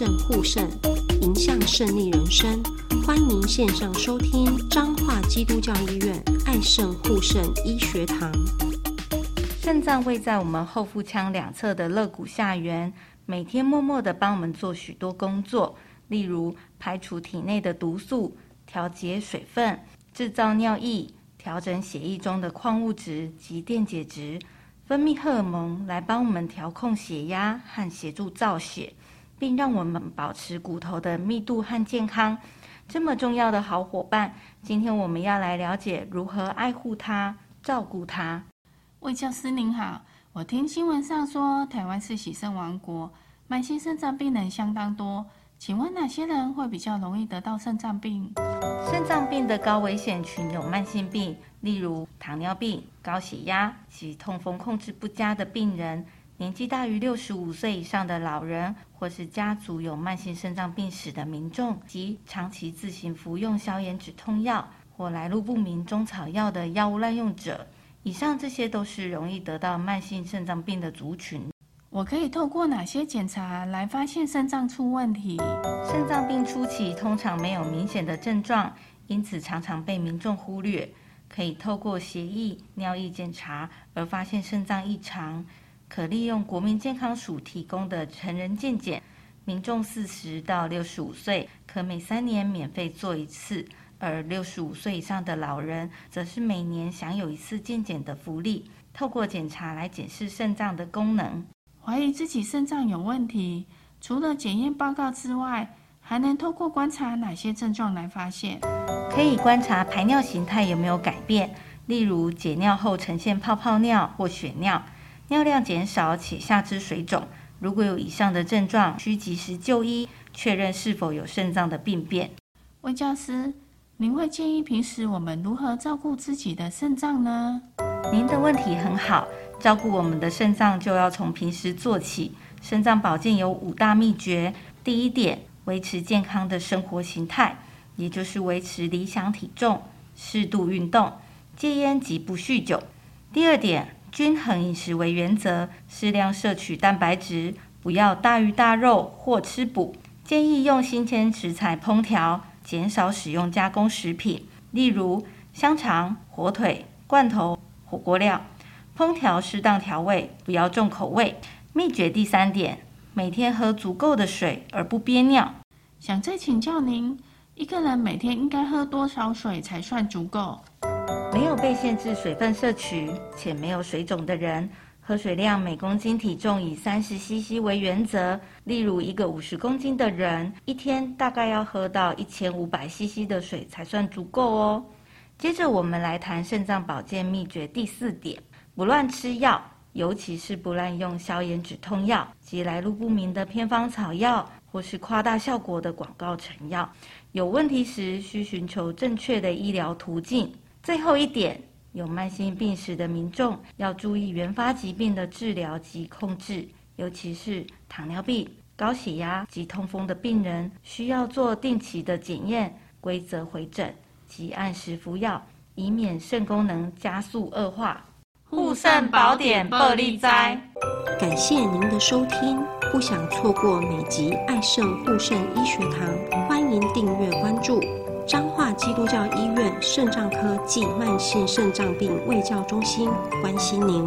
肾护肾，迎向胜利人生。欢迎线上收听彰化基督教医院爱肾护肾医学堂。肾脏位在我们后腹腔两侧的肋骨下缘，每天默默地帮我们做许多工作，例如排除体内的毒素、调节水分、制造尿液、调整血液中的矿物质及电解质。分泌荷尔蒙来帮我们调控血压和协助造血，并让我们保持骨头的密度和健康。这么重要的好伙伴，今天我们要来了解如何爱护它、照顾它。魏教师您好，我听新闻上说台湾是喜肾王国，慢性肾脏病人相当多。请问哪些人会比较容易得到肾脏病？肾脏病的高危险群有慢性病，例如糖尿病、高血压及痛风控制不佳的病人，年纪大于六十五岁以上的老人，或是家族有慢性肾脏病史的民众，及长期自行服用消炎止痛药或来路不明中草药的药物滥用者。以上这些都是容易得到慢性肾脏病的族群。我可以透过哪些检查来发现肾脏出问题？肾脏病初期通常没有明显的症状，因此常常被民众忽略。可以透过血液、尿液检查而发现肾脏异常，可利用国民健康署提供的成人健检，民众四十到六十五岁可每三年免费做一次，而六十五岁以上的老人则是每年享有一次健检的福利。透过检查来检视肾脏的功能。怀疑自己肾脏有问题，除了检验报告之外，还能透过观察哪些症状来发现？可以观察排尿形态有没有改变，例如解尿后呈现泡泡尿或血尿，尿量减少且下肢水肿。如果有以上的症状，需及时就医，确认是否有肾脏的病变。魏教师，您会建议平时我们如何照顾自己的肾脏呢？您的问题很好。照顾我们的肾脏就要从平时做起。肾脏保健有五大秘诀：第一点，维持健康的生活形态，也就是维持理想体重、适度运动、戒烟及不酗酒；第二点，均衡饮食为原则，适量摄取蛋白质，不要大鱼大肉或吃补。建议用新鲜食材烹调，减少使用加工食品，例如香肠、火腿、罐头、火锅料。烹调适当调味，不要重口味。秘诀第三点，每天喝足够的水而不憋尿。想再请教您，一个人每天应该喝多少水才算足够？没有被限制水分摄取且没有水肿的人，喝水量每公斤体重以三十 CC 为原则。例如，一个五十公斤的人，一天大概要喝到一千五百 CC 的水才算足够哦。接着，我们来谈肾脏保健秘诀第四点。不乱吃药，尤其是不滥用消炎止痛药及来路不明的偏方草药，或是夸大效果的广告成药。有问题时，需寻求正确的医疗途径。最后一点，有慢性病史的民众要注意原发疾病的治疗及控制，尤其是糖尿病、高血压及痛风的病人，需要做定期的检验、规则回诊及按时服药，以免肾功能加速恶化。护肾宝典，报利哉！感谢您的收听，不想错过每集爱肾护肾医学堂，欢迎订阅关注彰化基督教医肾脏科暨慢性肾脏病卫教中心，关心您。